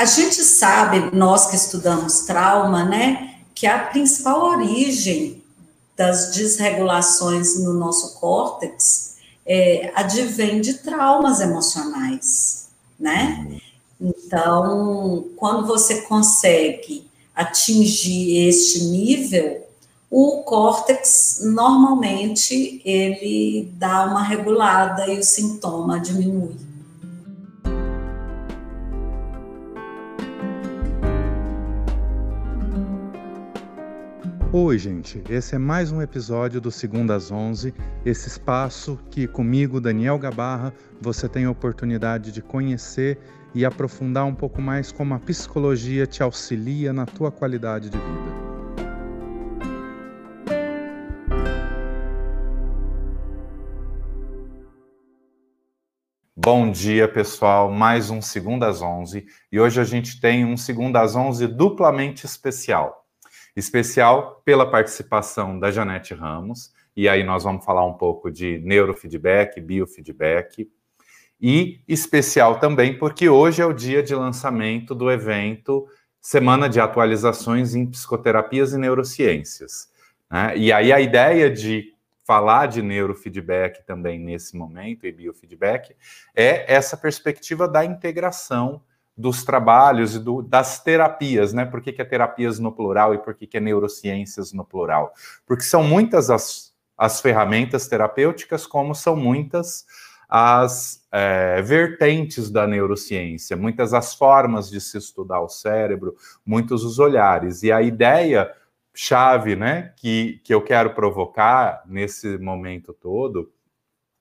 a gente sabe, nós que estudamos trauma, né, que a principal origem das desregulações no nosso córtex é, advém de traumas emocionais, né? Então, quando você consegue atingir este nível, o córtex normalmente ele dá uma regulada e o sintoma diminui. Oi, gente. Esse é mais um episódio do Segunda às 11, esse espaço que comigo, Daniel Gabarra, você tem a oportunidade de conhecer e aprofundar um pouco mais como a psicologia te auxilia na tua qualidade de vida. Bom dia, pessoal. Mais um Segunda às 11 e hoje a gente tem um Segunda às 11 duplamente especial especial pela participação da Janete Ramos, e aí nós vamos falar um pouco de neurofeedback, biofeedback, e especial também porque hoje é o dia de lançamento do evento Semana de Atualizações em Psicoterapias e Neurociências. Né? E aí a ideia de falar de neurofeedback também nesse momento e biofeedback é essa perspectiva da integração dos trabalhos e do, das terapias, né? Por que, que é terapias no plural e por que, que é neurociências no plural? Porque são muitas as, as ferramentas terapêuticas, como são muitas as é, vertentes da neurociência, muitas as formas de se estudar o cérebro, muitos os olhares. E a ideia chave, né, que, que eu quero provocar nesse momento todo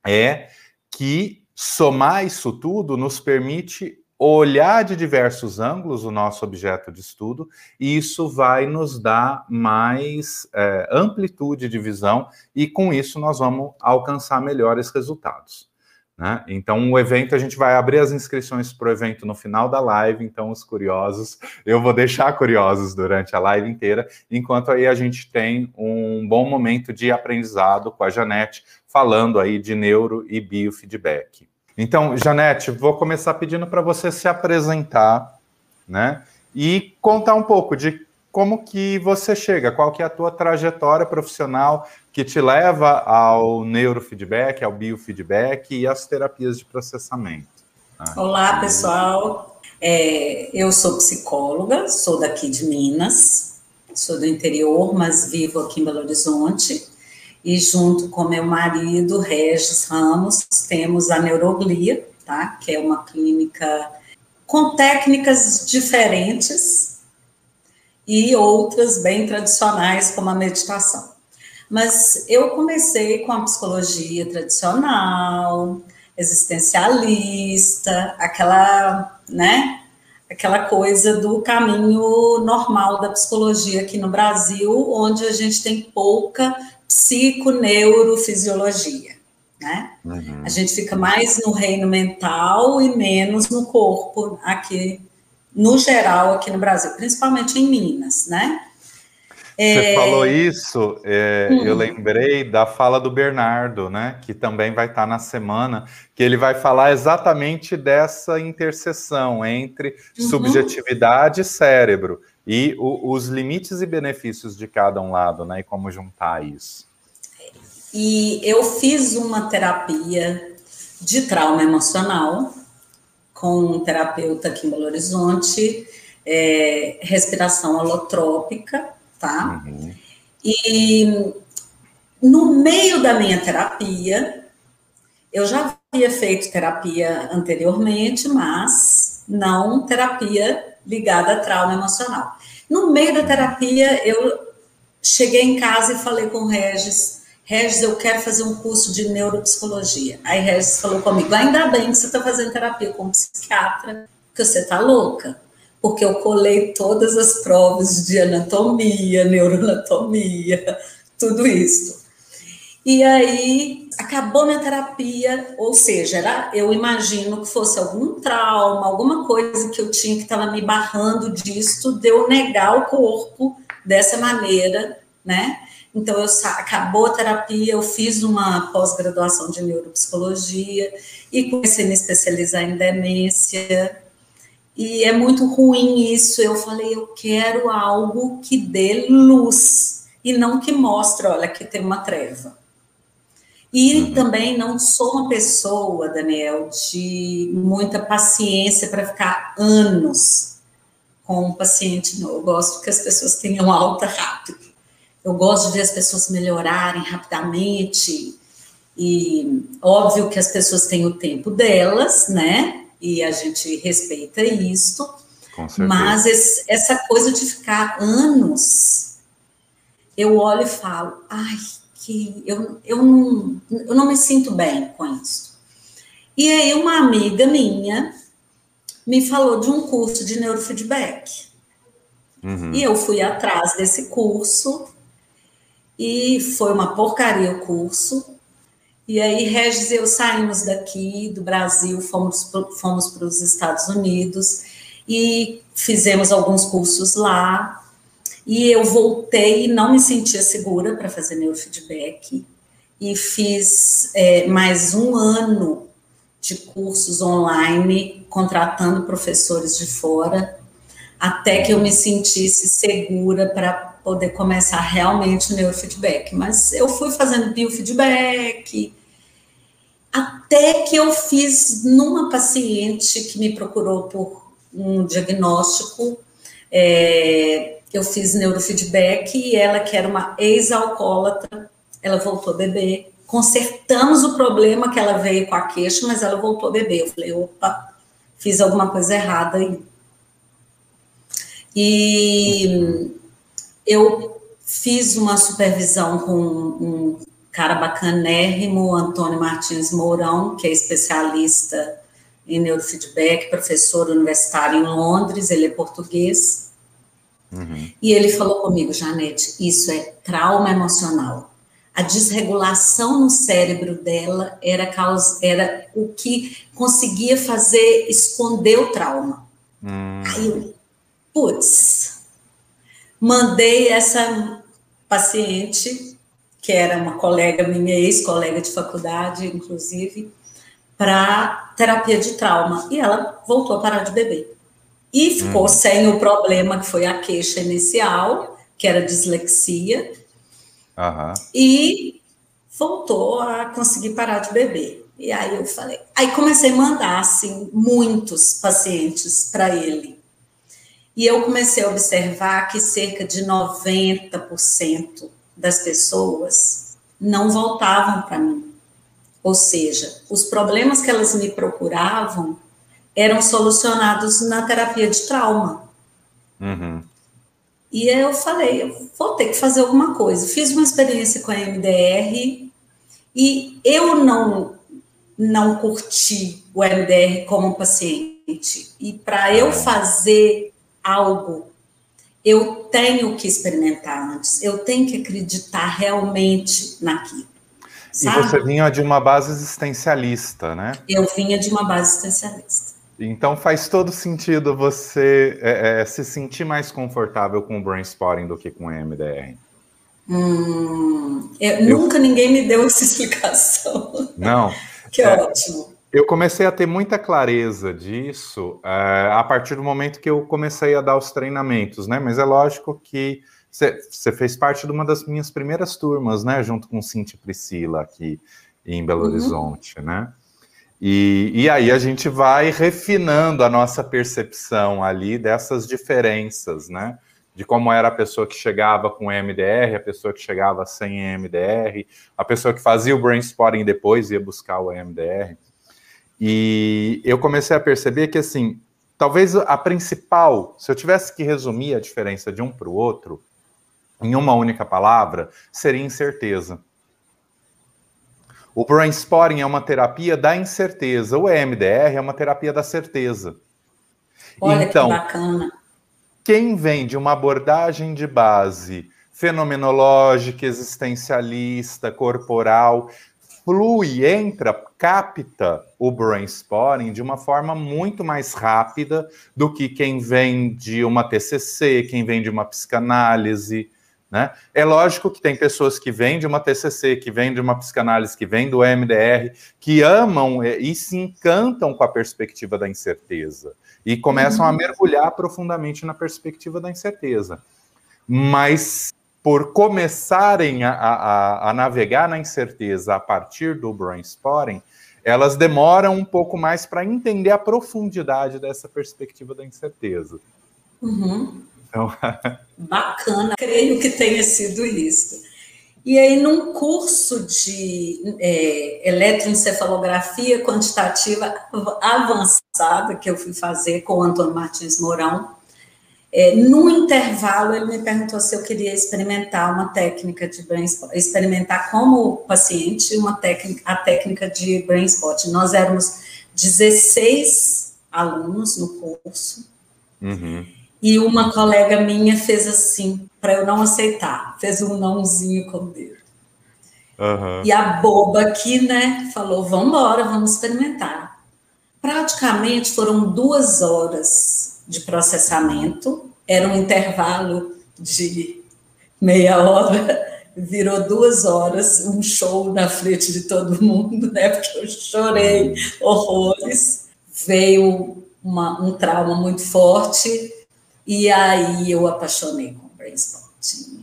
é que somar isso tudo nos permite olhar de diversos ângulos o nosso objeto de estudo, e isso vai nos dar mais é, amplitude de visão, e com isso nós vamos alcançar melhores resultados. Né? Então, o evento, a gente vai abrir as inscrições para o evento no final da live, então os curiosos, eu vou deixar curiosos durante a live inteira, enquanto aí a gente tem um bom momento de aprendizado com a Janete, falando aí de neuro e biofeedback. Então, Janete, vou começar pedindo para você se apresentar, né? E contar um pouco de como que você chega, qual que é a tua trajetória profissional que te leva ao neurofeedback, ao biofeedback e às terapias de processamento. Né? Olá, pessoal. É, eu sou psicóloga, sou daqui de Minas, sou do interior, mas vivo aqui em Belo Horizonte e junto com meu marido, Regis Ramos, temos a Neuroglia, tá? Que é uma clínica com técnicas diferentes e outras bem tradicionais, como a meditação. Mas eu comecei com a psicologia tradicional, existencialista, aquela, né? Aquela coisa do caminho normal da psicologia aqui no Brasil, onde a gente tem pouca psiconeurofisiologia, né? Uhum. A gente fica mais no reino mental e menos no corpo aqui, no geral, aqui no Brasil, principalmente em Minas, né? Você é... falou isso, é, hum. eu lembrei da fala do Bernardo, né? Que também vai estar na semana, que ele vai falar exatamente dessa interseção entre uhum. subjetividade e cérebro e o, os limites e benefícios de cada um lado, né? E como juntar isso. E eu fiz uma terapia de trauma emocional com um terapeuta aqui em Belo Horizonte, é, respiração holotrópica, tá? Uhum. E no meio da minha terapia, eu já havia feito terapia anteriormente, mas não terapia ligada a trauma emocional. No meio da terapia, eu cheguei em casa e falei com o Regis, Regis, eu quero fazer um curso de neuropsicologia. Aí Regis falou comigo, ainda bem que você está fazendo terapia com um psiquiatra, porque você está louca. Porque eu colei todas as provas de anatomia, neuroanatomia, tudo isso. E aí acabou minha terapia, ou seja, era, eu imagino que fosse algum trauma, alguma coisa que eu tinha que estava me barrando disso, de eu negar o corpo dessa maneira, né? Então, eu acabou a terapia, eu fiz uma pós-graduação de neuropsicologia e comecei a me especializar em demência. E é muito ruim isso. Eu falei, eu quero algo que dê luz e não que mostre, olha, que tem uma treva. E uhum. também não sou uma pessoa, Daniel, de muita paciência para ficar anos com um paciente. Eu gosto que as pessoas tenham alta rápido. Eu gosto de ver as pessoas melhorarem rapidamente. E óbvio que as pessoas têm o tempo delas, né? E a gente respeita isso. Mas esse, essa coisa de ficar anos, eu olho e falo, ai, que eu, eu, não, eu não me sinto bem com isso. E aí uma amiga minha me falou de um curso de neurofeedback. Uhum. E eu fui atrás desse curso e foi uma porcaria o curso. E aí, Regis e eu saímos daqui do Brasil, fomos, fomos para os Estados Unidos e fizemos alguns cursos lá. E eu voltei não me sentia segura para fazer neurofeedback. E fiz é, mais um ano de cursos online, contratando professores de fora, até que eu me sentisse segura para poder começar realmente o neurofeedback. Mas eu fui fazendo biofeedback, até que eu fiz numa paciente que me procurou por um diagnóstico. É, eu fiz neurofeedback e ela, que era uma ex-alcoólatra, ela voltou a beber. Consertamos o problema que ela veio com a queixa, mas ela voltou a beber. Eu falei, opa, fiz alguma coisa errada aí. E eu fiz uma supervisão com um cara bacanérrimo, Antônio Martins Mourão, que é especialista em neurofeedback, professor universitário em Londres, ele é português. Uhum. E ele falou comigo, Janete, isso é trauma emocional. A desregulação no cérebro dela era, causa, era o que conseguia fazer esconder o trauma. Uhum. Aí eu, putz, mandei essa paciente, que era uma colega minha, ex-colega de faculdade, inclusive, para terapia de trauma. E ela voltou a parar de beber e ficou hum. sem o problema que foi a queixa inicial, que era dislexia, uhum. e voltou a conseguir parar de beber. E aí eu falei, aí comecei a mandar assim muitos pacientes para ele. E eu comecei a observar que cerca de 90% das pessoas não voltavam para mim. Ou seja, os problemas que elas me procuravam eram solucionados na terapia de trauma. Uhum. E eu falei, eu vou ter que fazer alguma coisa. Fiz uma experiência com a MDR e eu não não curti o MDR como paciente. E para eu fazer algo, eu tenho que experimentar antes. Eu tenho que acreditar realmente naquilo. Sabe? E você vinha de uma base existencialista, né? Eu vinha de uma base existencialista. Então faz todo sentido você é, é, se sentir mais confortável com o brainstorming do que com o MDR. Hum, eu, eu, nunca ninguém me deu essa explicação. Não. que é, ótimo. Eu comecei a ter muita clareza disso é, a partir do momento que eu comecei a dar os treinamentos, né? Mas é lógico que você fez parte de uma das minhas primeiras turmas, né? Junto com Cintia Priscila aqui em Belo uhum. Horizonte, né? E, e aí a gente vai refinando a nossa percepção ali dessas diferenças, né? De como era a pessoa que chegava com MDR, a pessoa que chegava sem MDR, a pessoa que fazia o brainstorming depois ia buscar o MDR. E eu comecei a perceber que, assim, talvez a principal, se eu tivesse que resumir a diferença de um para o outro, em uma única palavra, seria incerteza. O brainstorming é uma terapia da incerteza, o EMDR é uma terapia da certeza. Olha então, que bacana. Quem vem de uma abordagem de base fenomenológica, existencialista, corporal, flui, entra, capta o brainstorming de uma forma muito mais rápida do que quem vem de uma TCC, quem vem de uma psicanálise, Né? É lógico que tem pessoas que vêm de uma TCC, que vêm de uma psicanálise, que vêm do MDR, que amam e se encantam com a perspectiva da incerteza e começam uhum. a mergulhar profundamente na perspectiva da incerteza. Mas por começarem a, a, a navegar na incerteza a partir do brainstorming, elas demoram um pouco mais para entender a profundidade dessa perspectiva da incerteza. Uhum. Então... Bacana, creio que tenha sido isso. E aí, num curso de é, eletroencefalografia quantitativa avançada que eu fui fazer com o Antônio Martins Mourão, é, no intervalo ele me perguntou se eu queria experimentar uma técnica de brain spot, experimentar como paciente uma técnica, a técnica de brain spot. Nós éramos 16 alunos no curso. Uhum. E uma colega minha fez assim, para eu não aceitar, fez um nãozinho com o dedo. Uhum. E a boba aqui, né, falou: vamos embora, vamos experimentar. Praticamente foram duas horas de processamento, era um intervalo de meia hora, virou duas horas, um show na frente de todo mundo, né, porque eu chorei horrores. Veio uma, um trauma muito forte e aí eu apaixonei com o Brainstorming.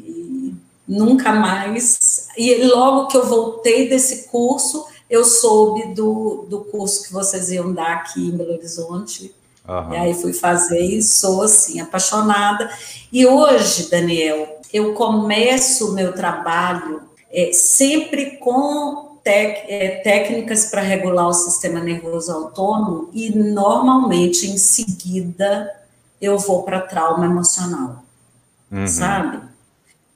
E nunca mais. E logo que eu voltei desse curso, eu soube do, do curso que vocês iam dar aqui em Belo Horizonte. Uhum. E aí fui fazer e sou assim, apaixonada. E hoje, Daniel, eu começo o meu trabalho é, sempre com tec, é, técnicas para regular o sistema nervoso autônomo e normalmente em seguida eu vou para trauma emocional, uhum. sabe?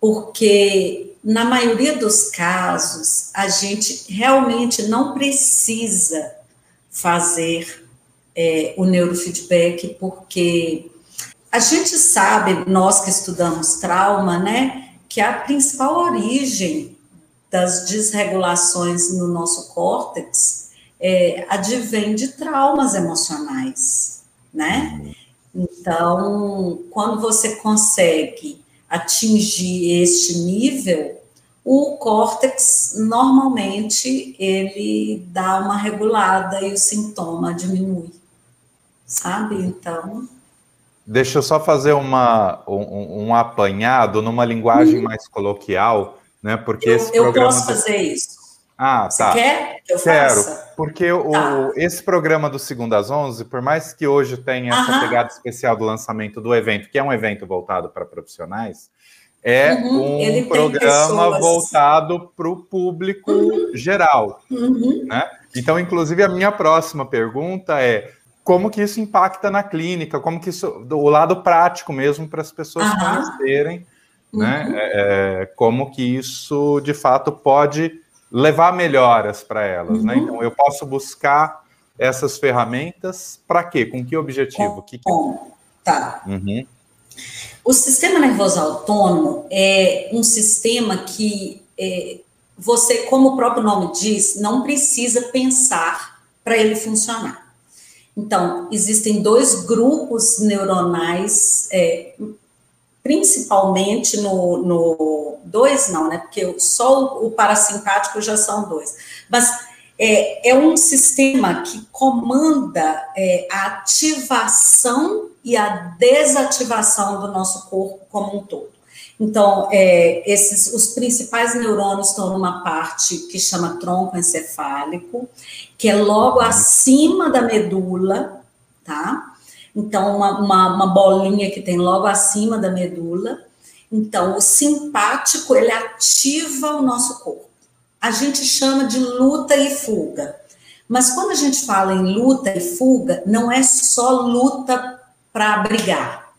Porque na maioria dos casos a gente realmente não precisa fazer é, o neurofeedback, porque a gente sabe, nós que estudamos trauma, né, que a principal origem das desregulações no nosso córtex é, advém de traumas emocionais, né? Uhum. Então, quando você consegue atingir este nível, o córtex normalmente ele dá uma regulada e o sintoma diminui, sabe? Então. Deixa eu só fazer uma, um, um apanhado numa linguagem hum. mais coloquial, né? Porque eu, esse programa. Eu posso fazer isso. Ah, Você tá. quer que eu Quero, faça? porque o, tá. esse programa do Segundo às 11, por mais que hoje tenha essa Aham. pegada especial do lançamento do evento, que é um evento voltado para profissionais, é uhum, um programa voltado para o público uhum. geral. Uhum. Né? Então, inclusive, a minha próxima pergunta é como que isso impacta na clínica, como que isso, o lado prático mesmo para as pessoas conhecerem, né? Uhum. É, é, como que isso de fato pode levar melhoras para elas, né? uhum. né? Então eu posso buscar essas ferramentas para quê? Com que objetivo? Com, que. Tá. Uhum. O sistema nervoso autônomo é um sistema que é, você, como o próprio nome diz, não precisa pensar para ele funcionar. Então, existem dois grupos neuronais é, principalmente no, no dois não, né? Porque só o, parasimpático já são dois. Mas é, é um sistema que comanda é, a ativação e a desativação do nosso corpo como um todo. Então, é, esses, os principais neurônios estão numa parte que chama tronco encefálico, que é logo acima da medula, tá? Então, uma, uma, uma bolinha que tem logo acima da medula. Então, o simpático, ele ativa o nosso corpo. A gente chama de luta e fuga. Mas quando a gente fala em luta e fuga, não é só luta para brigar.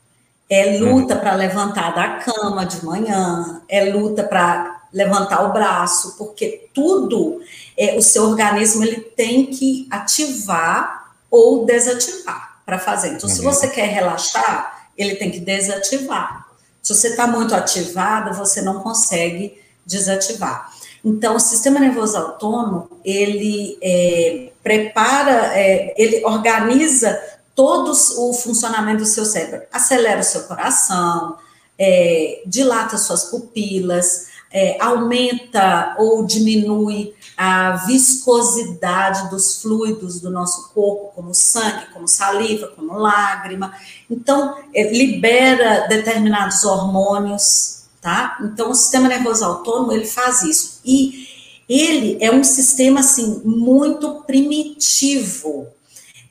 É luta para levantar da cama de manhã, é luta para levantar o braço, porque tudo é, o seu organismo ele tem que ativar ou desativar para fazer. Então, uhum. se você quer relaxar, ele tem que desativar. Se você está muito ativada, você não consegue desativar. Então, o sistema nervoso autônomo, ele é, prepara, é, ele organiza todo o funcionamento do seu cérebro, acelera o seu coração, é, dilata suas pupilas, é, aumenta ou diminui a viscosidade dos fluidos do nosso corpo, como sangue, como saliva, como lágrima. Então, é, libera determinados hormônios, tá? Então, o sistema nervoso autônomo, ele faz isso. E ele é um sistema, assim, muito primitivo.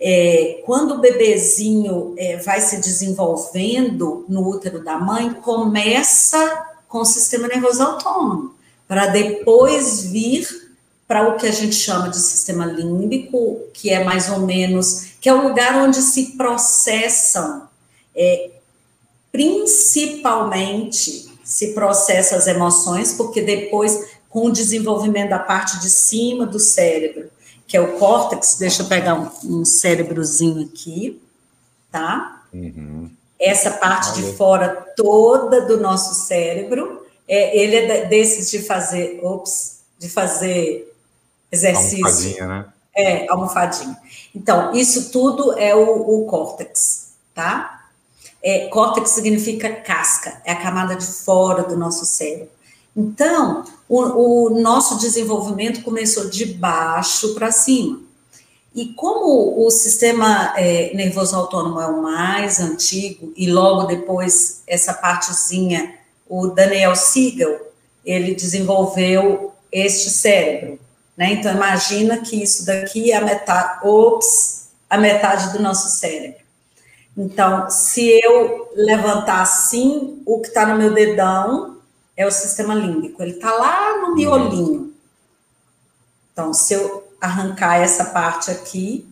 É, quando o bebezinho é, vai se desenvolvendo no útero da mãe, começa com o sistema nervoso autônomo, para depois vir para o que a gente chama de sistema límbico, que é mais ou menos, que é o lugar onde se processam, é, principalmente se processam as emoções, porque depois, com o desenvolvimento da parte de cima do cérebro, que é o córtex, deixa eu pegar um, um cérebrozinho aqui, tá? Uhum essa parte de fora toda do nosso cérebro. É, ele é desses de fazer, ops, de fazer exercício. Almofadinha, né? É, almofadinha. Então, isso tudo é o, o córtex, tá? É, córtex significa casca, é a camada de fora do nosso cérebro. Então, o, o nosso desenvolvimento começou de baixo para cima. E como o sistema é, nervoso autônomo é o mais antigo, e logo depois essa partezinha, o Daniel Siegel, ele desenvolveu este cérebro. Né? Então, imagina que isso daqui é a metade, ops, a metade do nosso cérebro. Então, se eu levantar assim, o que está no meu dedão é o sistema límbico. Ele está lá no miolinho. Então, se eu arrancar essa parte aqui,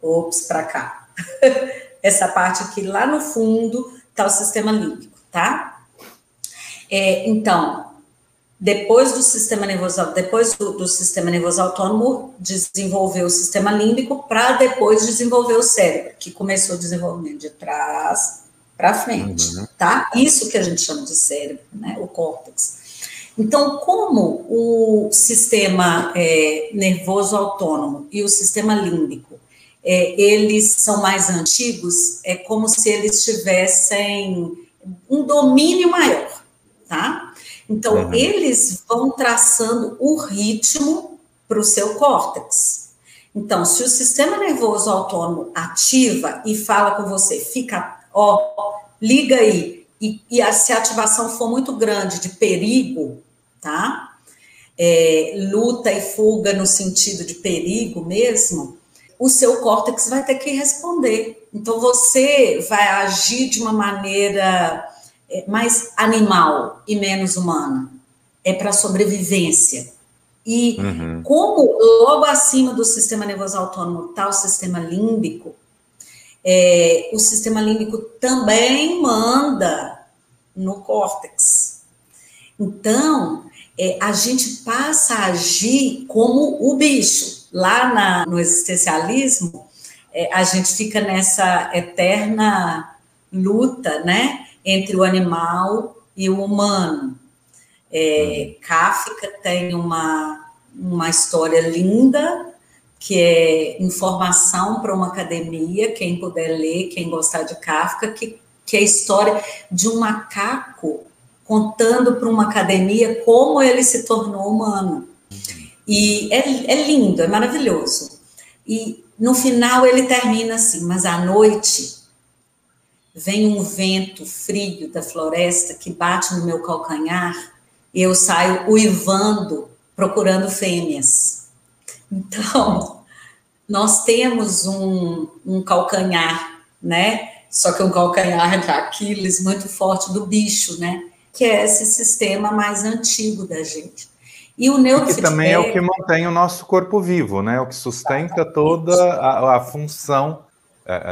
ops, para cá. essa parte aqui lá no fundo está o sistema límbico, tá? É, então, depois do sistema nervoso, depois do, do, sistema nervoso autônomo, desenvolveu o sistema límbico para depois desenvolver o cérebro, que começou o desenvolvimento de trás para frente, uhum. tá? Isso que a gente chama de cérebro, né? O córtex. Então, como o sistema é, nervoso autônomo e o sistema límbico, é, eles são mais antigos, é como se eles tivessem um domínio maior, tá? Então, uhum. eles vão traçando o ritmo para o seu córtex. Então, se o sistema nervoso autônomo ativa e fala com você, fica, ó, liga aí, e, e a, se a ativação for muito grande de perigo, tá? É, luta e fuga no sentido de perigo mesmo, o seu córtex vai ter que responder. Então você vai agir de uma maneira mais animal e menos humana. É para sobrevivência. E uhum. como logo acima do sistema nervoso autônomo está o sistema límbico, é, o sistema límbico também manda no córtex. Então, é, a gente passa a agir como o bicho. Lá na, no existencialismo, é, a gente fica nessa eterna luta, né, entre o animal e o humano. É, Kafka tem uma, uma história linda, que é informação para uma academia, quem puder ler, quem gostar de Kafka, que, que é a história de um macaco contando para uma academia como ele se tornou humano. E é, é lindo, é maravilhoso. E no final ele termina assim, mas à noite vem um vento frio da floresta que bate no meu calcanhar e eu saio uivando, procurando fêmeas. Então, nós temos um, um calcanhar, né? Só que um calcanhar de Aquiles muito forte do bicho, né? que é esse sistema mais antigo da gente. E o neurofeedback... Que também é o que mantém o nosso corpo vivo, né? O que sustenta toda a, a função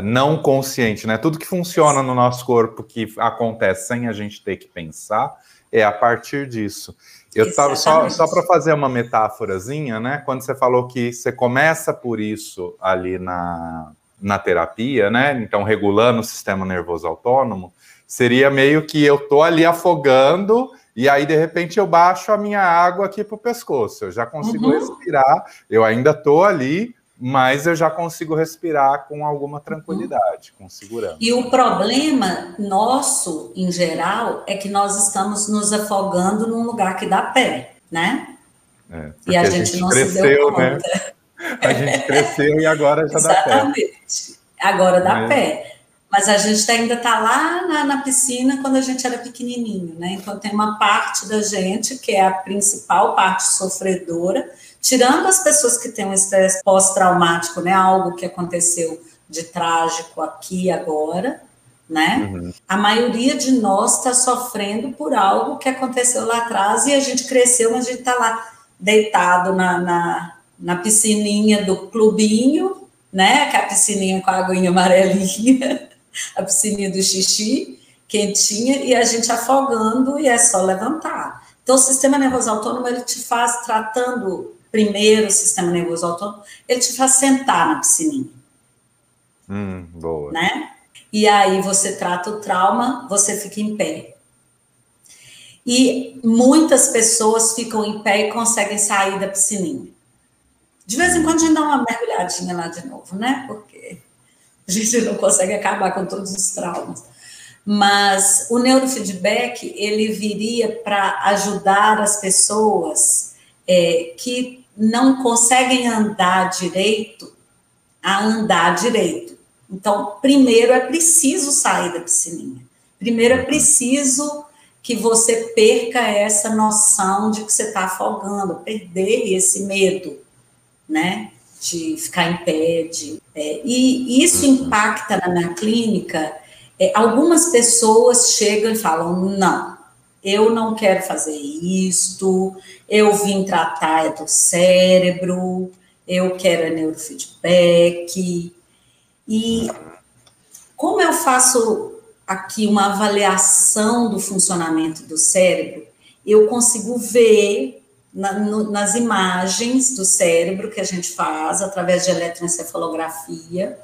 não consciente, né? Tudo que funciona no nosso corpo, que acontece sem a gente ter que pensar, é a partir disso. Eu estava só, só para fazer uma metáforazinha, né? Quando você falou que você começa por isso ali na, na terapia, né? Então, regulando o sistema nervoso autônomo, Seria meio que eu tô ali afogando e aí de repente eu baixo a minha água aqui pro pescoço. Eu já consigo uhum. respirar, eu ainda tô ali mas eu já consigo respirar com alguma tranquilidade, com segurança. E o problema nosso, em geral, é que nós estamos nos afogando num lugar que dá pé, né? É, e a, a gente, gente, não cresceu, se deu né? conta. Né? A gente cresceu e agora já dá pé. Exatamente. Agora dá pé. Mas a gente ainda está lá na, na, piscina quando a gente era pequenininho, né? Então tem uma parte da gente que é a principal parte sofredora, tirando as pessoas que têm um estresse pós-traumático, né? Algo que aconteceu de trágico aqui agora, né? Uhum. A maioria de nós está sofrendo por algo que aconteceu lá atrás e a gente cresceu, mas a gente está lá deitado na, na, na piscininha do clubinho, né? Que é a piscininha com a aguinha amarelinha, a piscininha do xixi, quentinha, e a gente afogando e é só levantar. Então, o sistema nervoso autônomo, ele te faz tratando primeiro sistema nervoso autônomo, ele te faz sentar na piscininha. Hum, boa. Né? E aí você trata o trauma, você fica em pé. E muitas pessoas ficam em pé e conseguem sair da piscininha. De vez em quando a gente dá uma mergulhadinha lá de novo, né? Porque a gente não consegue acabar com todos os traumas. Mas o neurofeedback, ele viria para ajudar as pessoas é, que não conseguem andar direito a andar direito. Então, primeiro é preciso sair da piscininha. Primeiro é preciso que você perca essa noção de que você está afogando, perder esse medo né? De ficar em pé, de, é, e isso uhum. impacta na minha clínica. É, algumas pessoas chegam e falam: não, eu não quero fazer isto, eu vim tratar do cérebro, eu quero neurofeedback. E como eu faço aqui uma avaliação do funcionamento do cérebro, eu consigo ver na, no, nas imagens do cérebro que a gente faz através de eletroencefalografia,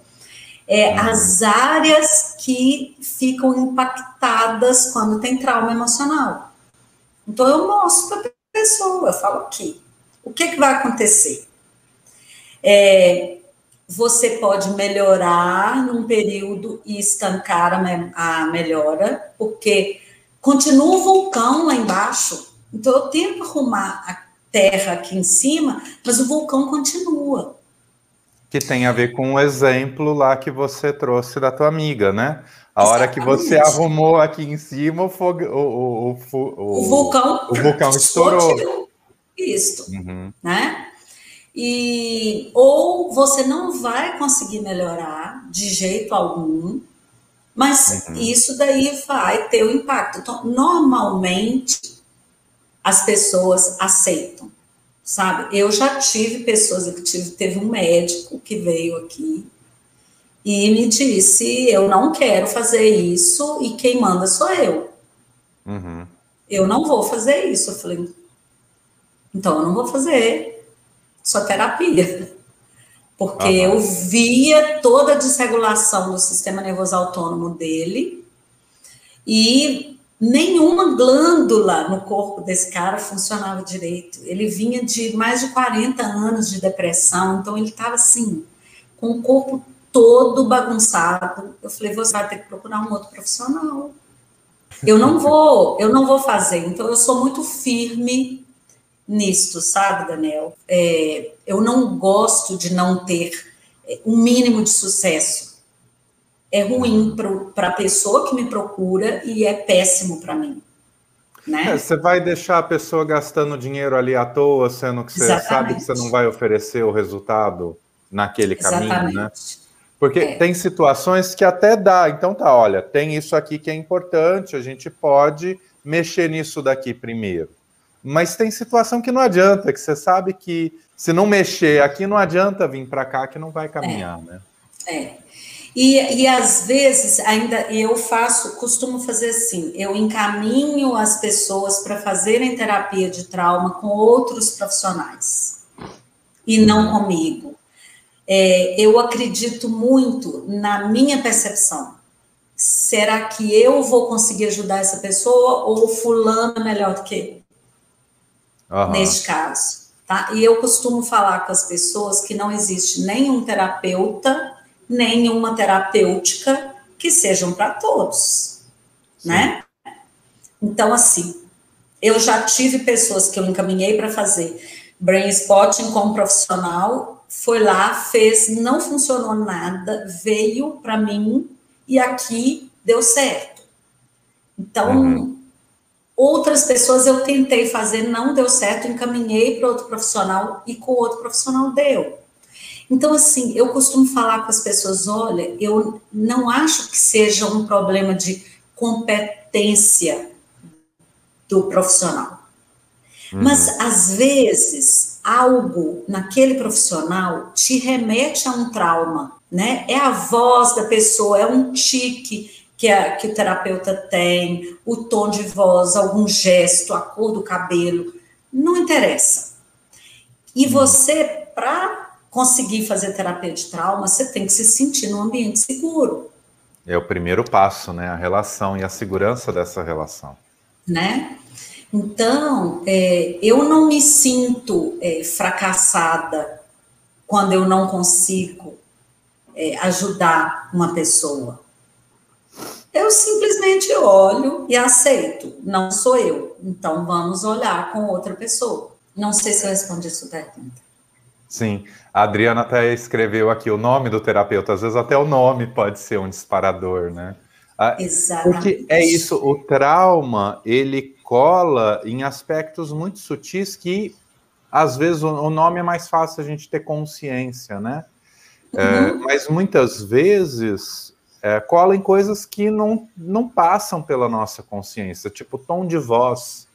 é, uhum. as áreas que ficam impactadas quando tem trauma emocional. Então eu mostro para a pessoa, eu falo aqui, o que, que vai acontecer? É, você pode melhorar num período e estancar a, a melhora, porque continua o vulcão lá embaixo, então, eu tento arrumar a terra aqui em cima, mas o vulcão continua. Que tem a ver com o exemplo lá que você trouxe da tua amiga, né? A hora que você arrumou aqui em cima, o, fogo, o, o, o, o vulcão, o vulcão estourou. Isso, uhum. né? E ou você não vai conseguir melhorar de jeito algum, mas uhum. isso daí vai ter o um impacto. Então, normalmente as pessoas aceitam, sabe? Eu já tive pessoas, eu tive, teve um médico que veio aqui e me disse: eu não quero fazer isso e quem manda sou eu. Uhum. Eu não vou fazer isso. Eu falei: então eu não vou fazer sua terapia. Porque uhum. eu via toda a desregulação do sistema nervoso autônomo dele e nenhuma glândula no corpo desse cara funcionava direito. Ele vinha de mais de 40 anos de depressão, então ele estava assim, com o corpo todo bagunçado. Eu falei, você vai ter que procurar um outro profissional. Eu não vou, eu não vou fazer. Então eu sou muito firme nisto, sabe, Daniel? É, eu não gosto de não ter um mínimo de sucesso é ruim para a pessoa que me procura e é péssimo para mim. Né? É, você vai deixar a pessoa gastando dinheiro ali à toa, sendo que você Exatamente. sabe que você não vai oferecer o resultado naquele caminho, né? Exatamente. né? Porque é. tem situações que até dá. Então tá, olha, tem isso aqui que é importante, a gente pode mexer nisso daqui primeiro. Mas tem situação que não adianta, que você sabe que se não mexer aqui, não adianta vir para cá que não vai caminhar, é. né? É. E, e às vezes ainda eu faço, costumo fazer assim, eu encaminho as pessoas para fazerem terapia de trauma com outros profissionais e não comigo. É, eu acredito muito na minha percepção. Será que eu vou conseguir ajudar essa pessoa ou fulano é melhor do que eu? Uhum. Neste caso, Tá? E eu costumo falar com as pessoas que não existe nenhum terapeuta, nenhuma terapêutica que sejam para todos, né? Então, assim, eu já tive pessoas que eu encaminhei para fazer brain spotting como profissional, foi lá, fez, não funcionou nada, veio para mim e aqui deu certo. Então, uhum. outras pessoas eu tentei fazer, não deu certo, encaminhei para outro profissional e com outro profissional deu. Então, assim, eu costumo falar com as pessoas: olha, eu não acho que seja um problema de competência do profissional. Uhum. Mas, às vezes, algo naquele profissional te remete a um trauma, né? É a voz da pessoa, é um tique que, a, que o terapeuta tem, o tom de voz, algum gesto, a cor do cabelo, não interessa. E uhum. você, para conseguir fazer terapia de trauma, você tem que se sentir num ambiente seguro. É o primeiro passo, né? A relação e a segurança dessa relação. Né? Então, é, eu não me sinto é, fracassada quando eu não consigo é, ajudar uma pessoa. Eu simplesmente olho e aceito. Não sou eu. Então, vamos olhar com outra pessoa. Não sei se eu respondi a sua pergunta. Sim, a Adriana até escreveu aqui o nome do terapeuta, às vezes até o nome pode ser um disparador, né? Ah, Exatamente. Porque é isso, o trauma, ele cola em aspectos muito sutis que, às vezes, o nome é mais fácil a gente ter consciência, né? É, uhum. É, mas muitas vezes é, cola em coisas que não, não passam pela nossa consciência, tipo tom de voz,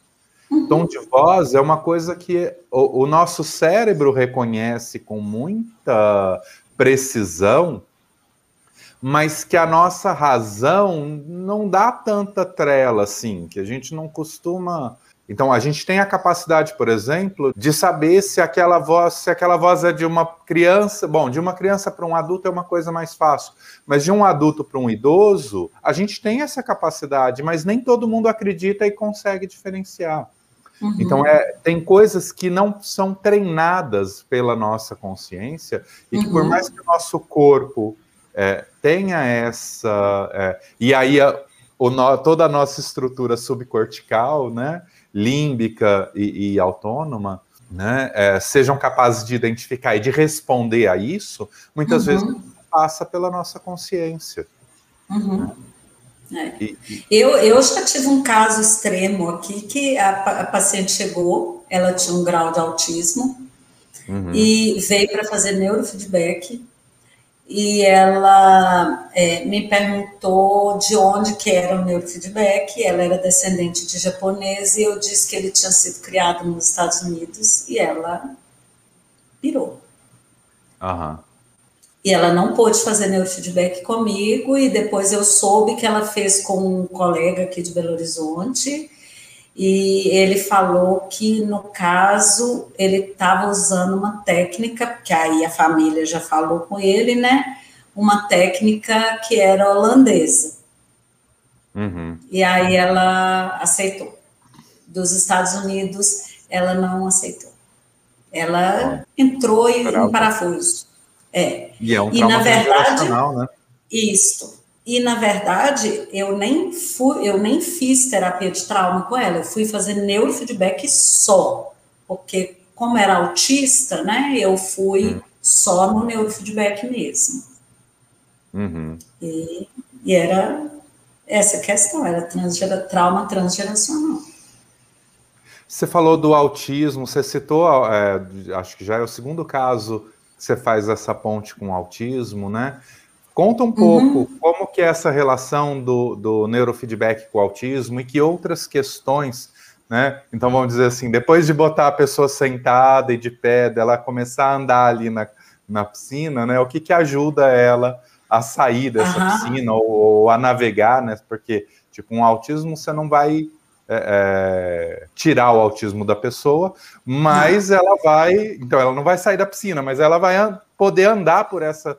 Uhum. Tom de voz é uma coisa que o, o, nosso cérebro reconhece com muita precisão, mas que a nossa razão não dá tanta trela assim, que a gente não costuma. Então a gente tem a capacidade, por exemplo, de saber se aquela voz, se aquela voz é de uma criança, bom, de uma criança para um adulto é uma coisa mais fácil, mas de um adulto para um idoso, a gente tem essa capacidade, mas nem todo mundo acredita e consegue diferenciar. Uhum. Então, é, tem coisas que não são treinadas pela nossa consciência e que, uhum. por mais que o nosso corpo é, tenha essa. É, e aí, a, o, toda a nossa estrutura subcortical, né, límbica e, e autônoma, né, é, sejam capazes de identificar e de responder a isso, muitas uhum. vezes passa pela nossa consciência. Uhum. Né? É. Eu, eu já tive um caso extremo aqui que a, a paciente chegou, ela tinha um grau de autismo uhum. e veio para fazer neurofeedback e ela é, me perguntou de onde que era o neurofeedback, ela era descendente de japonês e eu disse que ele tinha sido criado nos Estados Unidos e ela pirou. Aham. E ela não pôde fazer neurofeedback comigo, e depois eu soube que ela fez com um colega aqui de Belo Horizonte, e ele falou que, no caso, ele estava usando uma técnica, que aí a família já falou com ele, né? Uma técnica que era holandesa. Uhum. E aí ela aceitou. Dos Estados Unidos, ela não aceitou. Ela entrou em, em parafuso. É. E é um e, na verdade, né? Isso. E na verdade, eu nem fui, eu nem fiz terapia de trauma com ela, eu fui fazer neurofeedback só, porque como era autista, né, eu fui hum. só no neurofeedback mesmo. Uhum. E, e, era essa questão, era transgera, trauma transgeracional. Você falou do autismo, você citou, é, acho que já é o segundo caso você faz essa ponte com o autismo, né? Conta um pouco uhum. como que é essa relação do, do neurofeedback com o autismo e que outras questões, né? Então vamos dizer assim, depois de botar a pessoa sentada e de pé, dela começar a andar ali na, na piscina, né? O que que ajuda ela a sair dessa uhum. piscina ou, ou, a navegar, né? Porque tipo um autismo você não vai é, é, tirar o autismo da pessoa, mas ela vai, então ela não vai sair da piscina, mas ela vai an poder andar por essa,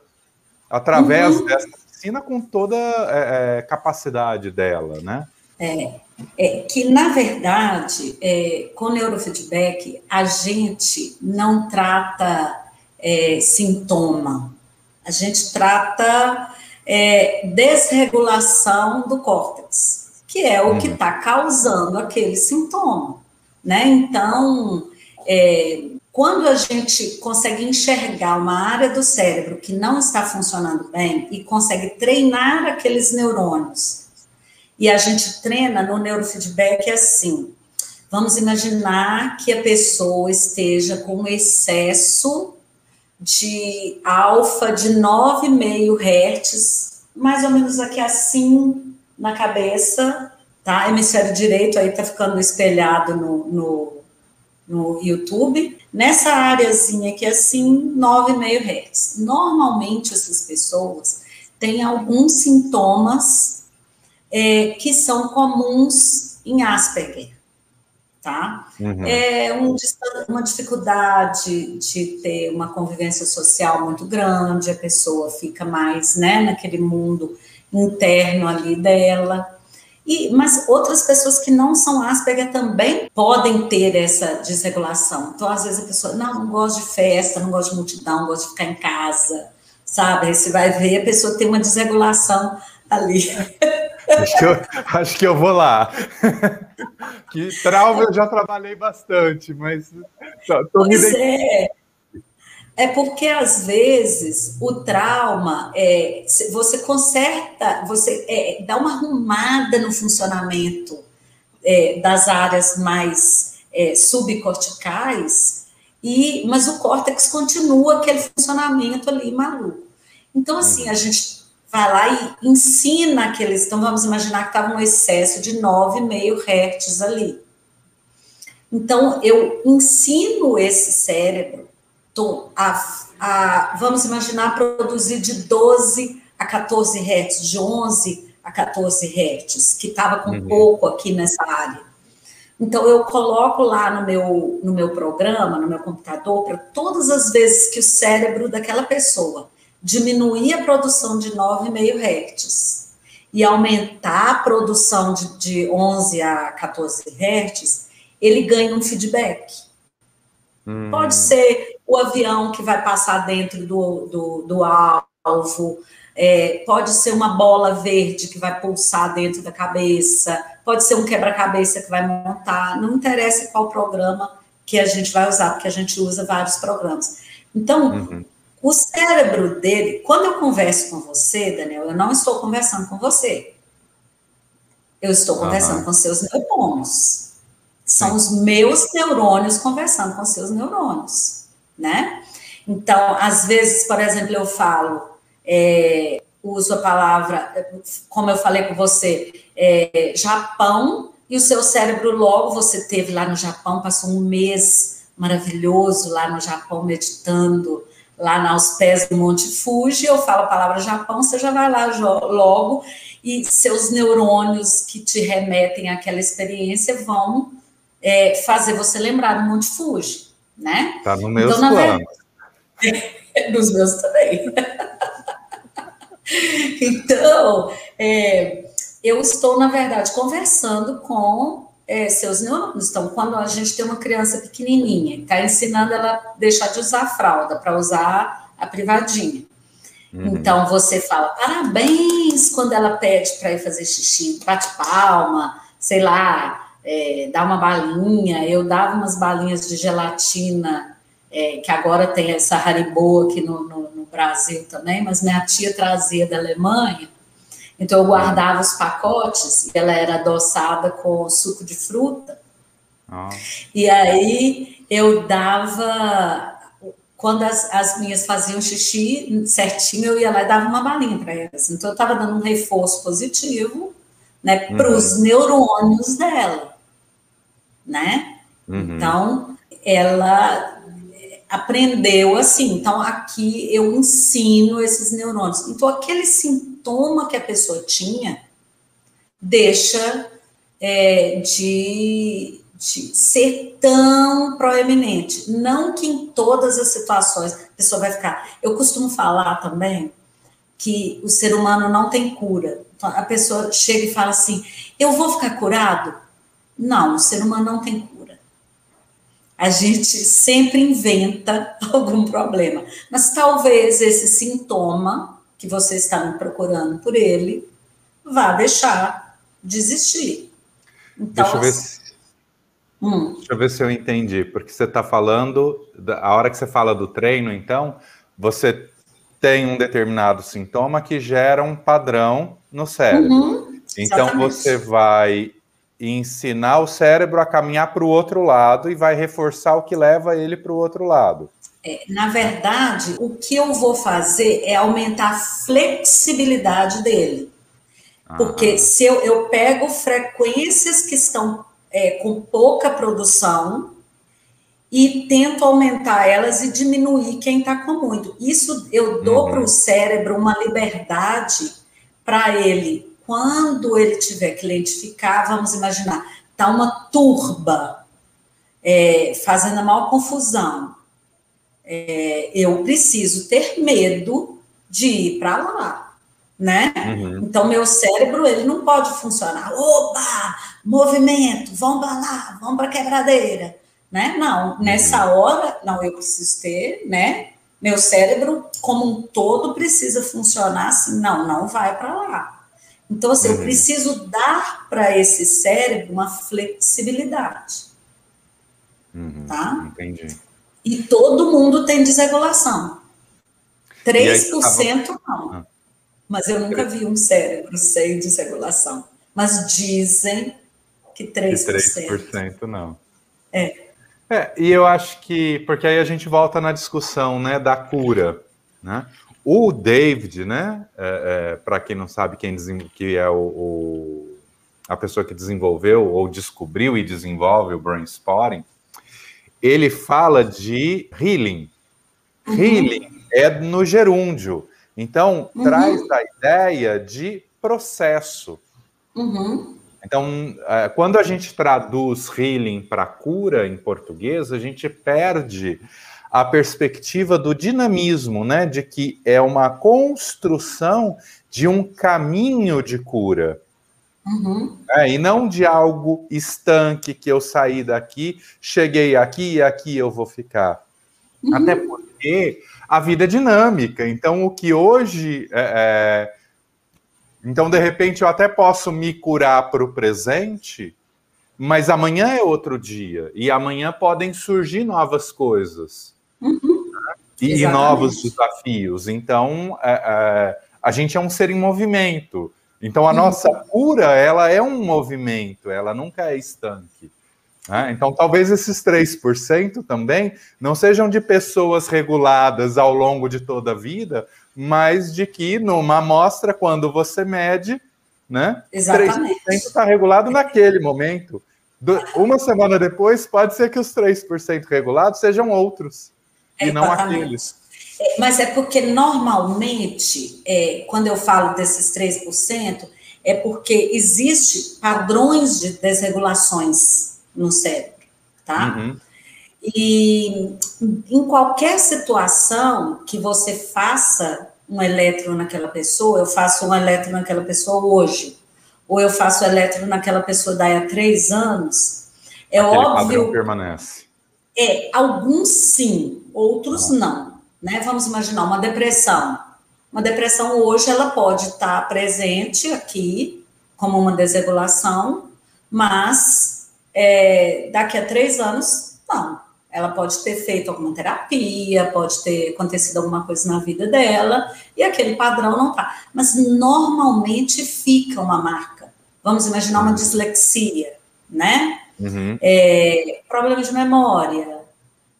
através uhum. dessa piscina com toda a é, é, capacidade dela, né? É, é que, na verdade, é, com neurofeedback, a gente não trata é, sintoma, a gente trata desregulação do córtex, que é o uhum. que está causando aquele sintoma, né? Então, é, quando a gente consegue enxergar uma área do cérebro que não está funcionando bem e consegue treinar aqueles neurônios, e a gente treina no neurofeedback assim. Vamos imaginar que a pessoa esteja com excesso de alfa de 9,5 Hz, mais ou menos aqui assim na cabeça, tá? Hemisfério direito aí tá ficando espelhado no, no, no YouTube. Nessa áreazinha aqui assim, 9,5 Hz. Normalmente essas pessoas têm alguns sintomas é, que são comuns em Asperger tá? Uhum. É um, uma dificuldade de ter uma convivência social muito grande, a pessoa fica mais, né, naquele mundo interno ali dela. E, mas outras pessoas que não são Asperger também podem ter essa desregulação. Então, às vezes, a pessoa, não, não gosto de festa, não gosto de multidão, gosto de ficar em casa, sabe? Aí você vai ver, a pessoa tem uma desregulação ali. Acho que, eu, acho que eu vou lá. que trauma eu já trabalhei bastante, mas tô, tô pois é. É porque às vezes o trauma é, você conserta, você é, dá uma arrumada no funcionamento é, das áreas mais é, subcorticais, e, mas o córtex continua aquele funcionamento ali maluco. Então, assim, a gente vai lá e ensina aqueles. Então, vamos imaginar que estava um excesso de 9,5 Hz ali. Então, eu ensino esse cérebro a, a, vamos imaginar, produzir de 12 a 14 Hz, de 11 a 14 Hz, que estava com uhum. pouco aqui nessa área. Então, eu coloco lá no meu, no meu programa, no meu computador, para todas as vezes que o cérebro daquela pessoa diminuir a produção de 9,5 Hz e aumentar a produção de, de 11 a 14 Hz, ele ganha um feedback. Hum. Pode ser o avião que vai passar dentro do, do, do alvo, é, pode ser uma bola verde que vai pulsar dentro da cabeça, pode ser um quebra-cabeça que vai montar, não interessa qual programa que a gente vai usar, porque a gente usa vários programas. Então, uhum. O cérebro dele, quando eu converso com você, Daniel, eu não estou conversando com você. Eu estou conversando uhum. com seus neurônios. São Sim. os meus neurônios conversando com seus neurônios, né? Então, às vezes, por exemplo, eu falo, é, uso a palavra, como eu falei com você, é, Japão, e o seu cérebro logo você teve lá no Japão, passou um mês maravilhoso lá no Japão meditando, lá aos pés do Monte Fuji, eu falo a palavra Japão, você já vai lá logo e seus neurônios que te remetem àquela experiência vão é, fazer você lembrar do Monte Fuji, né? Tá no meus então, planos. Verdade, nos meus também. então, é, eu estou, na verdade, conversando com é, seus neurônios. Então, quando a gente tem uma criança pequenininha, está ensinando ela a deixar de usar a fralda para usar a privadinha. Uhum. Então, você fala parabéns quando ela pede para ir fazer xixi, bate palma, sei lá, é, dá uma balinha. Eu dava umas balinhas de gelatina, é, que agora tem essa Haribo aqui no, no, no Brasil também, mas minha tia trazia da Alemanha então eu guardava os pacotes e ela era adoçada com suco de fruta. Ah. E aí eu dava quando as, as, minhas faziam xixi certinho, eu ia lá e dava uma balinha para elas. Então, eu estava dando um reforço positivo né, para os uhum. neurônios dela. Né? Uhum. Então, ela aprendeu assim. Então, aqui eu ensino esses neurônios. Então, aquele sintoma que a pessoa tinha deixa é, de, de ser tão proeminente. Não que em todas as situações a pessoa vai ficar. Eu costumo falar também que o ser humano não tem cura. Então, a pessoa chega e fala assim: Eu vou ficar curado? Não, o ser humano não tem cura. A gente sempre inventa algum problema. Mas talvez esse sintoma que você está me procurando por ele vá deixar de existir. Então, Deixa eu ver se Hum. Deixa eu ver se eu entendi, porque você está falando, a hora que você fala do treino, então, você tem um determinado sintoma que gera um padrão no cérebro. Uhum, então, você vai ensinar o cérebro a caminhar para o outro lado e vai reforçar o que leva ele para o outro lado. É, na verdade, o que eu vou fazer é aumentar a flexibilidade dele. Porque se eu, eu pego frequências que estão é, com pouca produção e tento aumentar elas e diminuir quem está com muito. Isso eu dou uhum. para o cérebro uma liberdade para ele, quando ele tiver que identificar, vamos imaginar, tá uma turba é, fazendo a maior confusão. É, eu preciso ter medo de ir para lá né? Uhum. Então, meu cérebro, ele não pode funcionar. Oba! Movimento, vamos lá, vamos para a quebradeira, né? Não, uhum. nessa hora, não, eu preciso ter, né? Meu cérebro, como um todo, precisa funcionar assim, não, não vai para lá. Então, assim, eu preciso dar para esse cérebro uma flexibilidade. Uhum. Tá? Entendi. E todo mundo tem desregulação. 3% tava... não. Ah. Mas eu nunca vi um cérebro sem desregulação. Mas dizem que 3%. Que 3% não. É. É, e eu acho que, porque aí a gente volta na discussão, né, da cura, né? O David, né, é, é, para quem não sabe quem que é o, o, a pessoa que desenvolveu ou descobriu e desenvolve o brain spotting, ele fala de healing. Uhum. Healing é no gerúndio. Então, uhum. traz a ideia de processo. Uhum. Então, é, quando a gente traduz healing para cura em português, a gente perde a perspectiva do dinamismo, né? De que é uma construção de um caminho de cura. Uhum. É, e não de algo estanque que eu saí daqui, cheguei aqui e aqui eu vou ficar. Uhum. Até porque a vida é dinâmica. Então, o que hoje. É, é... Então, de repente, eu até posso me curar para o presente, mas amanhã é outro dia. E amanhã podem surgir novas coisas. Uhum. E, e, novos desafios. Então, é, é, a gente é um ser em movimento. Então, a uhum. nossa cura, ela é um movimento, ela nunca é estanque. Né? Então, talvez esses 3% também não sejam de pessoas reguladas ao longo de toda a vida, mas de que numa amostra, quando você mede, né, Exatamente. 3% está regulado naquele momento. Do, uma semana depois, pode ser que os 3% regulados sejam outros, e não aqueles. É, mas é porque normalmente, é, quando eu falo desses 3%, é porque existe padrões de desregulações no cérebro, tá? Uhum. E em qualquer situação que você faça um elétron naquela pessoa, eu faço um elétron naquela pessoa hoje, ou eu faço elétron naquela pessoa daí a três anos, é Aquele óbvio. permanece. É, alguns sim, outros não. Né? Vamos imaginar uma depressão. Uma depressão hoje ela pode estar presente aqui como uma desregulação, mas é, daqui a três anos, não. Ela pode ter feito alguma terapia, pode ter acontecido alguma coisa na vida dela, e aquele padrão não tá. Mas normalmente fica uma marca. Vamos imaginar uma dislexia, né? Uhum. É, problema de memória,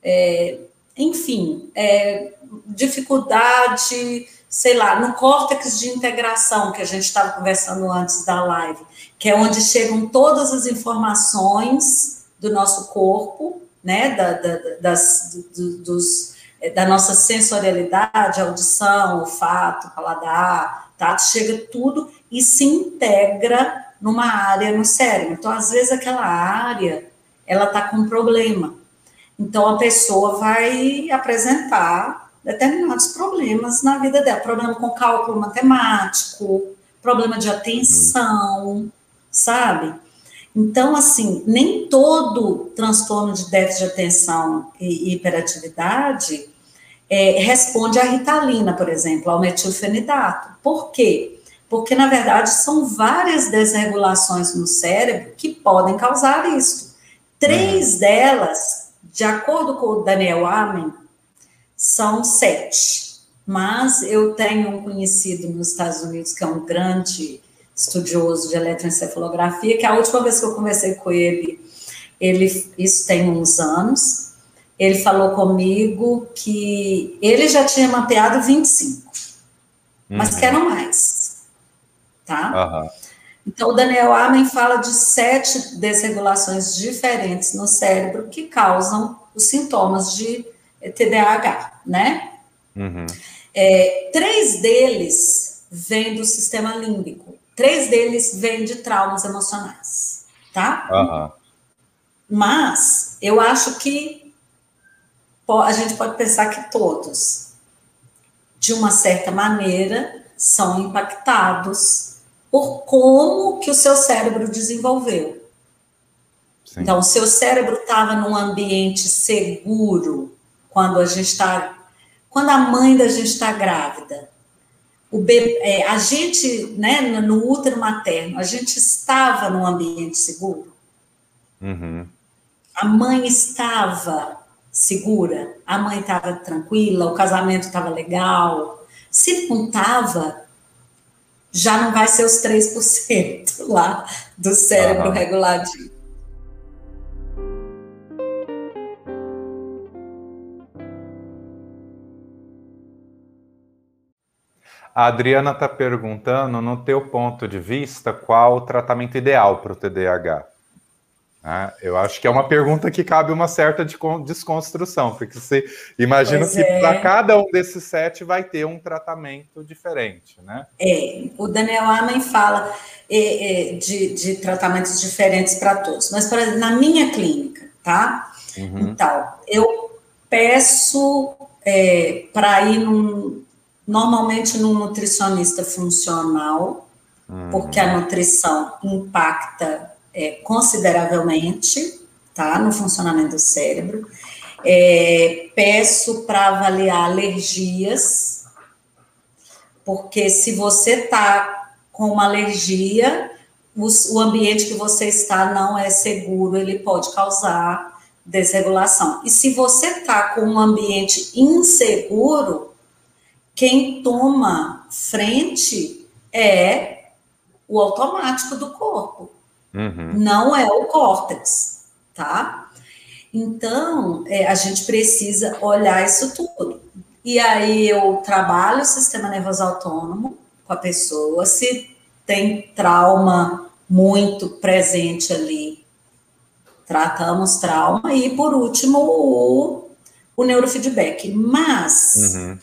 é, enfim, é, dificuldade, sei lá, no córtex de integração que a gente estava conversando antes da live que é onde chegam todas as informações do nosso corpo, né, da, da, das, do, dos, é, da nossa sensorialidade, audição, olfato, paladar, tá? chega tudo e se integra numa área no cérebro. Então, às vezes, aquela área, ela está com um problema. Então, a pessoa vai apresentar determinados problemas na vida dela. Problema com cálculo matemático, problema de atenção, sabe? Então, assim, nem todo transtorno de déficit de atenção e hiperatividade é, responde à ritalina, por exemplo, ao metilfenidato. Por quê? Porque, na verdade, são várias desregulações no cérebro que podem causar isso. Três uhum. delas, de acordo com o Daniel Amen, são sete. Mas eu tenho um conhecido nos Estados Unidos que é um grande estudioso de eletroencefalografia, que a última vez que eu conversei com ele, ele isso tem uns anos, ele falou comigo que ele já tinha mapeado 25, uhum. mas que eram mais, tá? Uhum. Então, o Daniel Amen fala de sete desregulações diferentes no cérebro que causam os sintomas de TDAH, né? Uhum. É, três deles vêm do sistema límbico. Três deles vêm de traumas emocionais, tá? Uhum. Mas eu acho que a gente pode pensar que todos, de uma certa maneira, são impactados por como que o seu cérebro desenvolveu. Sim. Então, o seu cérebro estava num ambiente seguro quando a gente está, quando a mãe da gente está grávida o bebê, é, a gente, né, no útero materno, a gente estava num ambiente seguro? Uhum. A mãe estava segura? A mãe estava tranquila? O casamento estava legal? Se não estava, já não vai ser os 3% lá do cérebro uhum. reguladinho. A Adriana está perguntando, no teu ponto de vista, qual o tratamento ideal para o TDAH? É, eu acho que é uma pergunta que cabe uma certa desconstrução, porque você imagina pois que é. para cada um desses sete vai ter um tratamento diferente, né? É, o Daniel Amen fala é, é, de, de, tratamentos diferentes para todos, mas por exemplo, na minha clínica, tá? Uhum. Então, eu peço é, para ir num, normalmente num nutricionista funcional, uhum. porque a nutrição impacta é, consideravelmente tá, no funcionamento do cérebro. É, peço para avaliar alergias, porque se você está com uma alergia, o, o ambiente que você está não é seguro, ele pode causar desregulação. E se você está com um ambiente inseguro, quem toma frente é o automático do corpo, uhum. não é o córtex, tá? Então, é, a gente precisa olhar isso tudo. E aí eu trabalho o sistema nervoso autônomo com a pessoa, se tem trauma muito presente ali, tratamos trauma, e por último o, o neurofeedback. Mas uhum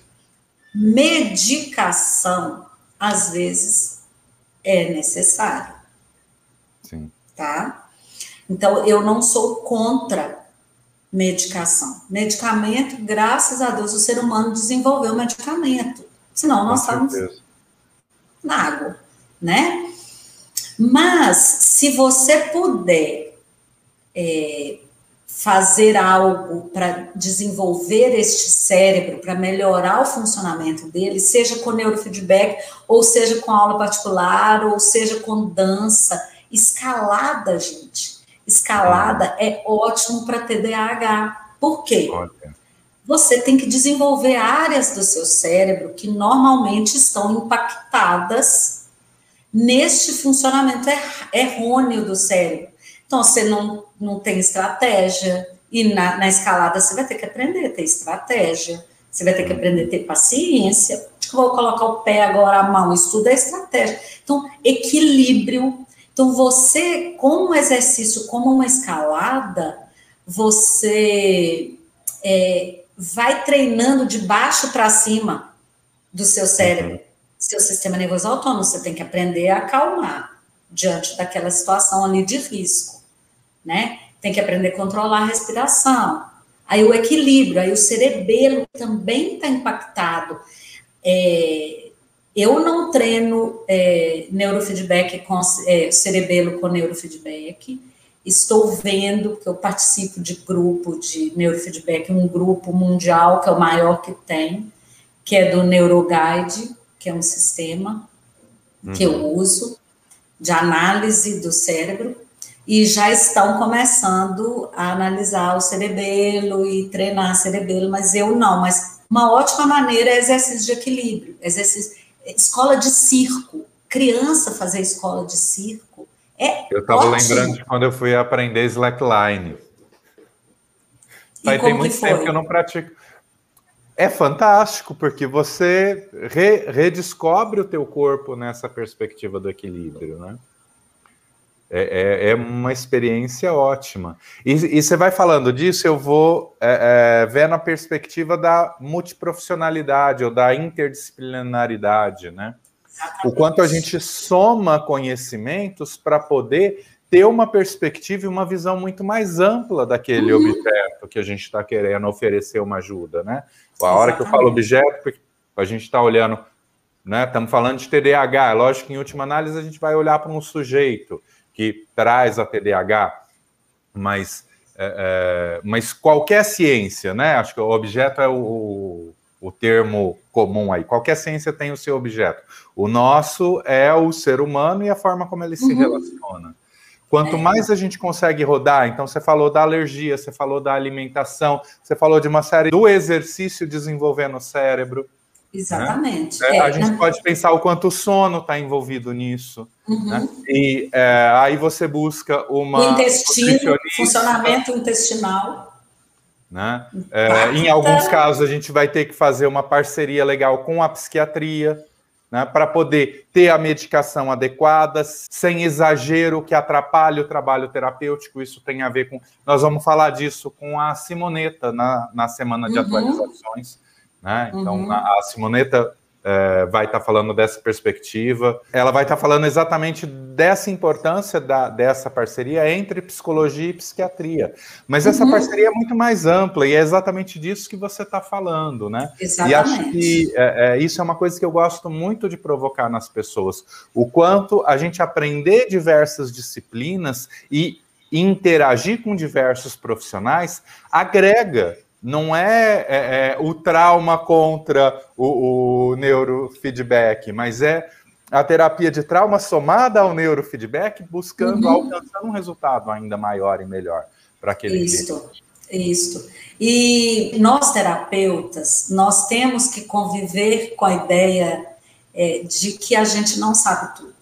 medicação, às vezes, é necessário. Sim. Tá? Então, eu não sou contra medicação. Medicamento, graças a Deus, o ser humano desenvolveu medicamento. Senão, nós estávamos na água, né? Mas, se você puder é, fazer algo para desenvolver este cérebro, para melhorar o funcionamento dele, seja com neurofeedback, ou seja com aula particular, ou seja com dança, escalada, gente. Escalada é ótimo para TDAH. Por quê? Você tem que desenvolver áreas do seu cérebro que normalmente estão impactadas neste funcionamento errôneo do cérebro. Então, você não, não tem estratégia, e na, na escalada você vai ter que aprender a ter estratégia, você vai ter que aprender a ter paciência. Acho que vou colocar o pé agora, a mão, isso tudo é estratégia. Então, equilíbrio. Então, você, com um exercício como uma escalada, você é, vai treinando de baixo para cima do seu cérebro, uhum. seu sistema nervoso autônomo. Você tem que aprender a acalmar diante daquela situação ali de risco né? Tem que aprender a controlar a respiração. Aí o equilíbrio, aí o cerebelo também está impactado. É, Eu não treino é, neurofeedback com é, cerebelo com neurofeedback. Estou vendo que eu participo de grupo de neurofeedback, um grupo mundial que é o maior que tem, que é do NeuroGuide, que é um sistema uhum. que eu uhum. uso de análise do cérebro e já estão começando a analisar o cerebelo e treinar cerebelo, mas eu não. Mas uma ótima maneira é exercício de equilíbrio, exercício escola de circo, criança fazer escola de circo é Eu estava lembrando de quando eu fui aprender slackline. Aí tem muito tempo que eu não pratico. É fantástico, porque você re, redescobre o teu corpo nessa perspectiva do equilíbrio, né? É, é, é uma experiência ótima. E, e, você vai falando disso, eu vou é, é, ver na perspectiva da multiprofissionalidade ou da interdisciplinaridade, né? O quanto a gente soma conhecimentos para poder ter uma perspectiva e uma visão muito mais ampla daquele uhum. objeto que a gente está querendo oferecer uma ajuda, né? A hora Exatamente. que eu falo objeto, a gente está olhando, né? Estamos falando de TDAH, lógico que em última análise a gente vai olhar para um sujeito que traz a TDAH, mas, é, é, mas qualquer ciência, né? Acho que o objeto é o, o termo comum aí. Qualquer ciência tem o seu objeto. O nosso é o ser humano e a forma como ele se uhum. relaciona. Quanto é. mais a gente consegue rodar, então você falou da alergia, você falou da alimentação, você falou de uma série do exercício desenvolvendo o cérebro. Exatamente. Né? É, a gente pode pensar o quanto o sono está envolvido nisso. Uhum. Né? E é, aí você busca uma. O intestino, funcionamento intestinal. Né? É, em alguns casos, a gente vai ter que fazer uma parceria legal com a psiquiatria. Né, para poder ter a medicação adequada, sem exagero que atrapalhe o trabalho terapêutico. Isso tem a ver com. Nós vamos falar disso com a Simoneta na, na semana de uhum. atualizações. Né? Então, uhum. a, a Simoneta é, vai estar tá falando dessa perspectiva. Ela vai estar tá falando exatamente dessa importância da, dessa parceria entre psicologia e psiquiatria. Mas essa uhum. parceria é muito mais ampla e é exatamente disso que você está falando, né? Exatamente. E acho que é, é, isso é uma coisa que eu gosto muito de provocar nas pessoas. O quanto a gente aprender diversas disciplinas e interagir com diversos profissionais agrega não é, é, é, o trauma contra o, o, neurofeedback, mas é a terapia de trauma somada ao neurofeedback, buscando uhum. alcançar um resultado ainda maior e melhor para aquele Isso, isso. E nós terapeutas, nós temos que conviver com a ideia é, de que a gente não sabe tudo.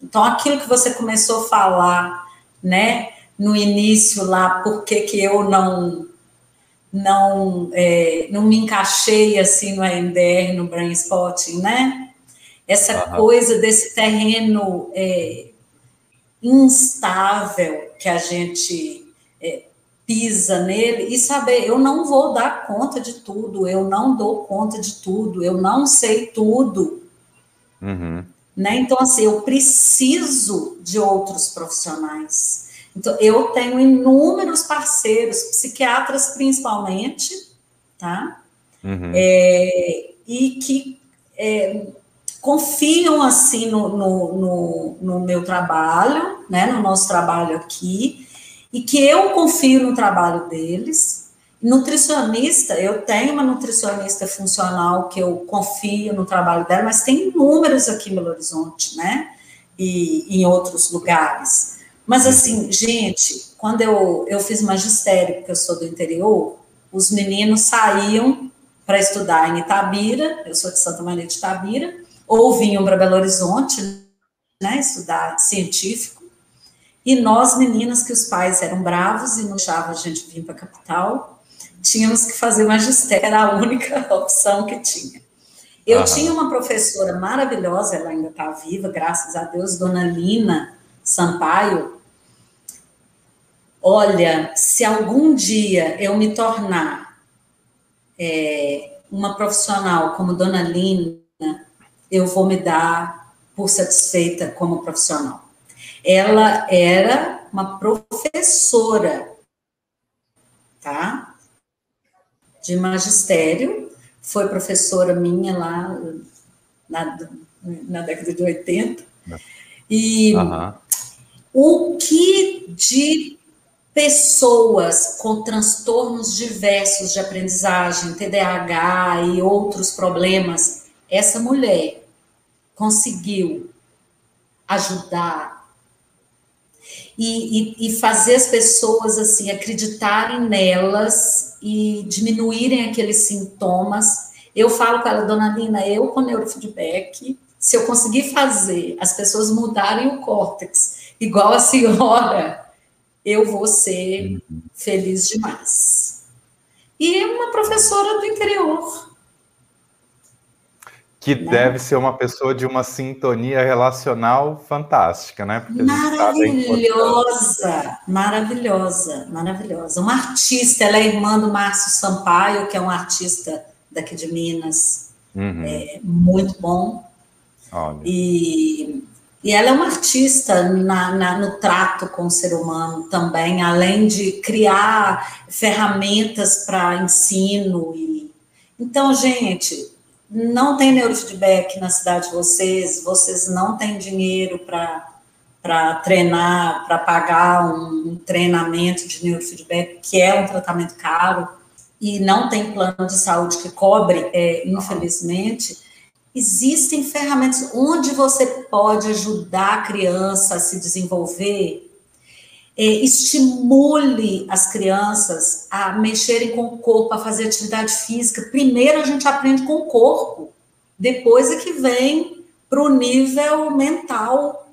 Então, aquilo que você começou a falar, né, no início lá, por que que eu não não, é, não me encaixei assim no AMDR, no Brain Spotting, né? Essa uhum. coisa desse terreno é, instável que a gente é, pisa nele e saber, eu não vou dar conta de tudo, eu não dou conta de tudo, eu não sei tudo. Uhum. Né? Então, assim, eu preciso de outros profissionais. Então, eu tenho inúmeros parceiros, psiquiatras principalmente, tá? Uhum. É, e que é, confiam, assim, no, no, no, no, meu trabalho, né, no nosso trabalho aqui, e que eu confio no trabalho deles. Nutricionista, eu tenho uma nutricionista funcional que eu confio no trabalho dela, mas tem inúmeros aqui em Belo Horizonte, né? E em outros lugares. Mas assim, gente, quando eu, eu fiz magistério, porque eu sou do interior, os meninos saíam para estudar em Itabira, eu sou de Santa Maria de Itabira, ou vinham para Belo Horizonte, né, estudar científico, e nós, meninas, que os pais eram bravos e não deixavam a gente vir para a capital, tínhamos que fazer magistério, era a única opção que tinha. Eu tinha uma professora maravilhosa, ela ainda está viva, graças a Deus, Dona Lina Sampaio, olha, se algum dia eu me tornar é, uma profissional como Dona Lina, eu vou me dar por satisfeita como profissional. Ela era uma professora, tá? De magistério, foi professora minha lá na, na década de 80. E. o que de pessoas com transtornos diversos de aprendizagem, TDAH e outros problemas, essa mulher conseguiu ajudar e, e, e, fazer as pessoas assim acreditarem nelas e diminuírem aqueles sintomas. Eu falo com ela, dona Lina, eu com neurofeedback, se eu conseguir fazer as pessoas mudarem o córtex igual a senhora, eu vou ser uhum. feliz demais. E uma professora do interior, que né? deve ser uma pessoa de uma sintonia relacional fantástica, né? maravilhosa, maravilhosa, maravilhosa. Uma artista, ela é irmã do Márcio Sampaio, que é um artista daqui de Minas, uhum. é, muito bom. Olha. E, e ela é uma artista na, na, no trato com o ser humano também, além de criar ferramentas para ensino. E... Então, gente, não tem neurofeedback na cidade de vocês, vocês não têm dinheiro para treinar, para pagar um, um, treinamento de neurofeedback, que é um tratamento caro, e não tem plano de saúde que cobre, é, infelizmente, existem ferramentas onde você pode ajudar a criança a se desenvolver é, estimule as crianças a mexerem com o corpo, a fazer atividade física. Primeiro a gente aprende com o corpo, depois é que vem para o nível mental.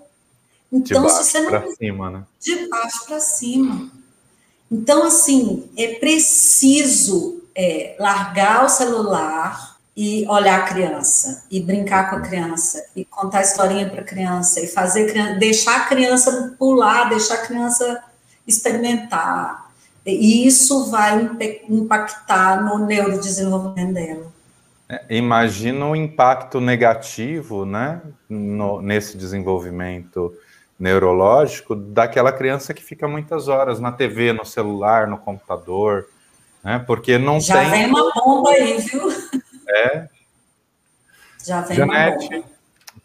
Então, de baixo se você não. Para cima, né? De baixo para cima. Então, assim, é preciso é, largar o celular e olhar a criança e brincar com a criança e contar historinha para a criança e fazer deixar a criança pular, deixar a criança experimentar. E isso vai impactar no neurodesenvolvimento dela. É, imagina o impacto negativo, né, no, nesse desenvolvimento neurológico daquela criança que fica muitas horas na TV, no celular, no computador, né, porque não Já tem... Já vem uma bomba aí, viu? É. Já vem Janete,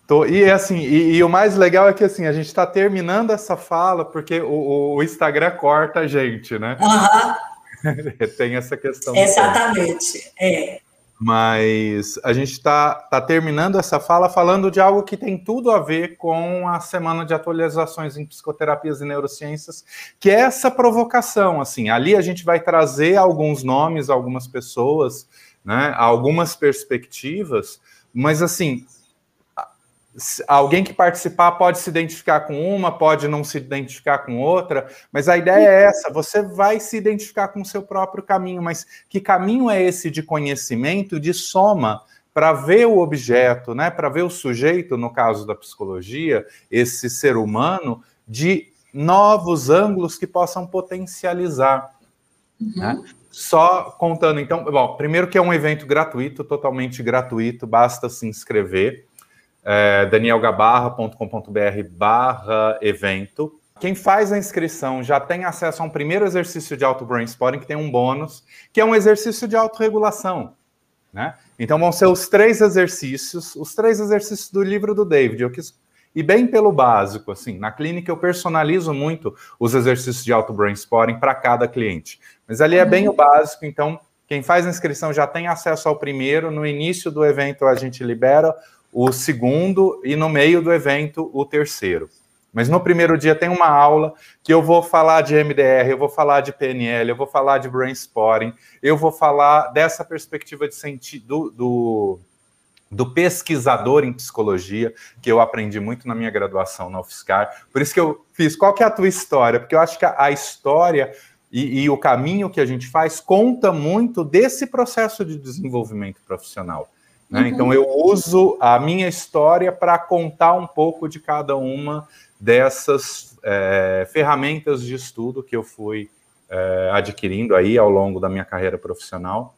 tô, e assim, e, e, o mais legal é que assim, a gente está terminando essa fala porque o, o, Instagram corta a gente, né? Uhum. Tem essa questão. Exatamente, é. Mas a gente está tá terminando essa fala falando de algo que tem tudo a ver com a semana de atualizações em psicoterapias e neurociências, que é essa provocação. Assim, ali a gente vai trazer alguns nomes, algumas pessoas né? Algumas perspectivas, mas assim, alguém que participar pode se identificar com uma, pode não se identificar com outra, mas a ideia é essa: você vai se identificar com o seu próprio caminho, mas que caminho é esse de conhecimento, de soma? Para ver o objeto, né, para ver o sujeito, no caso da psicologia, esse ser humano, de novos ângulos que possam potencializar. Uhum. Né? Só contando, então, bom, primeiro que é um evento gratuito, totalmente gratuito, basta se inscrever. É, danielgabarra.com.br barra evento. Quem faz a inscrição já tem acesso a um primeiro exercício de auto brainstorming, que tem um bônus, que é um exercício de autorregulação. Né? Então vão ser os três exercícios, os três exercícios do livro do David. Eu quis e bem pelo básico, assim, na clínica eu personalizo muito os exercícios de auto brainstorming para cada cliente. Mas ali é bem o básico, então quem faz a inscrição já tem acesso ao primeiro, no início do evento a gente libera o segundo e no meio do evento o terceiro. Mas no primeiro dia tem uma aula que eu vou falar de MDR, eu vou falar de PNL, eu vou falar de brainstorming, eu vou falar dessa perspectiva de sentido do, do pesquisador em psicologia, que eu aprendi muito na minha graduação na UFSCar. Por isso que eu fiz, qual que é a tua história? Porque eu acho que a, história e, e, o caminho que a gente faz conta muito desse processo de desenvolvimento profissional. Né? Uhum. Então, eu uso a minha história para contar um pouco de cada uma dessas é, ferramentas de estudo que eu fui é, adquirindo aí ao longo da minha carreira profissional.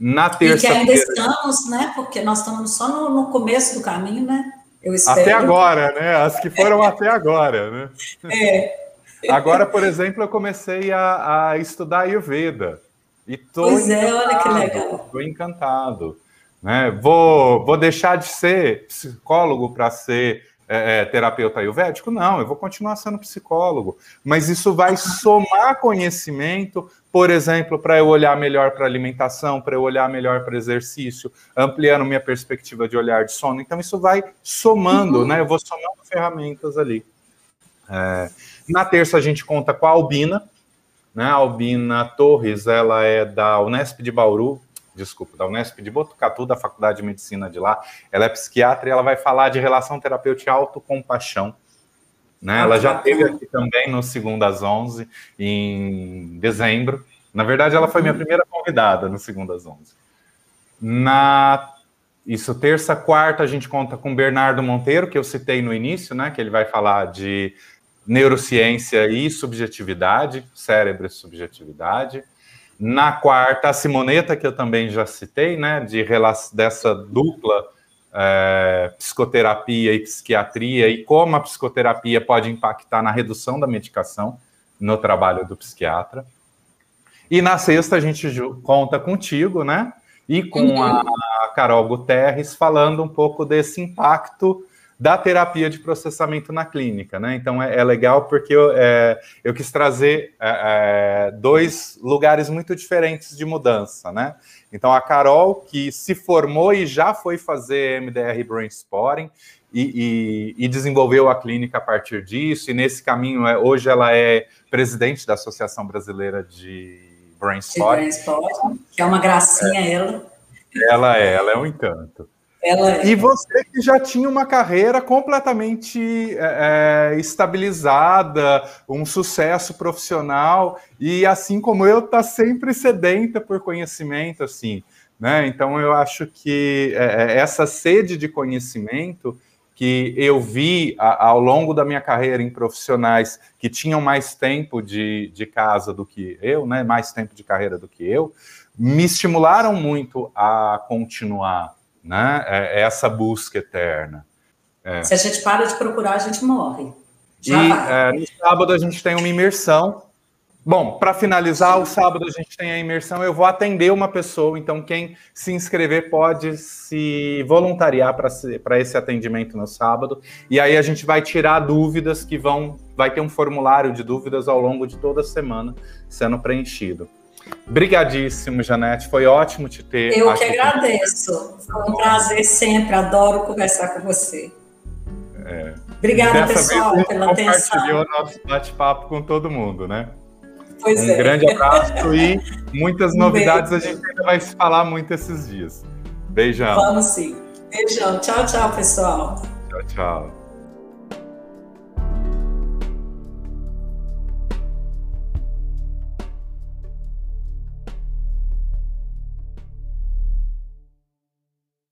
Na terça-feira. E que ainda estamos, né? Porque nós estamos só no, no começo do caminho, né? Eu espero. Até agora, né? As que foram até agora, né? É. Agora, por exemplo, eu comecei a, a estudar Ayurveda. E tô pois é, olha que legal. Estou encantado. Né? Vou, vou deixar de ser psicólogo para ser é, é, terapeuta ayurvédico? Não, eu vou continuar sendo psicólogo. Mas isso vai somar conhecimento, por exemplo, para eu olhar melhor para alimentação, para eu olhar melhor para exercício, ampliando minha perspectiva de olhar de sono. Então, isso vai somando, uhum. né? Eu vou somando ferramentas ali. É, na terça, a gente conta com a Albina, né? A Albina Torres, ela é da Unesp de Bauru, desculpa, da Unesp de Botucatu, da Faculdade de Medicina de lá. Ela é psiquiatra e ela vai falar de relação terapêutica e autocompaixão. Né? Ela já esteve aqui também no Segundo às 11, em dezembro. Na verdade, ela foi minha primeira convidada no Segundo às 11. Na isso, terça, quarta, a gente conta com Bernardo Monteiro, que eu citei no início, né? Que ele vai falar de neurociência e subjetividade, cérebro e subjetividade. Na quarta, a Simoneta, que eu também já citei, né, de dessa dupla é, psicoterapia e psiquiatria e como a psicoterapia pode impactar na redução da medicação no trabalho do psiquiatra. E na sexta a gente conta contigo, né? E com a Carol Guterres falando um pouco desse impacto da terapia de processamento na clínica, né? Então é, é legal porque eu, é, eu quis trazer é, é dois lugares muito diferentes de mudança, né? Então a Carol, que se formou e já foi fazer MDR Brainstorming e, e, e desenvolveu a clínica a partir disso, e nesse caminho, é, hoje ela é presidente da Associação Brasileira de Brainstorming. que é uma gracinha ela. Ela é, ela é um encanto. Ela... E você que já tinha uma carreira completamente é, é, estabilizada, um sucesso profissional, e assim como eu, está sempre sedenta por conhecimento, assim, né? Então eu acho que é, é, essa sede de conhecimento que eu vi a, ao longo da minha carreira em profissionais que tinham mais tempo de, de casa do que eu, né? Mais tempo de carreira do que eu, me estimularam muito a continuar né? É, é essa busca eterna. É. Se a gente para de procurar, a gente morre. Já e é, no sábado a gente tem uma imersão. Bom, para finalizar, o sábado a gente tem a imersão. Eu vou atender uma pessoa, então quem se inscrever pode se voluntariar para esse atendimento no sábado. E aí a gente vai tirar dúvidas que vão. Vai ter um formulário de dúvidas ao longo de toda a semana sendo preenchido. Brigadíssimo, Janete. Foi ótimo te ter. Eu que agradeço. Foi um prazer sempre. Adoro conversar com você. É. Obrigada, Dessa pessoal, vez, pela atenção. Compartilhou nosso bate-papo com todo mundo, né? Pois um é. grande abraço e muitas um novidades beijo. a gente ainda vai se falar muito esses dias. Beijão. Vamos sim. Beijão. Tchau, tchau, pessoal. Tchau, tchau.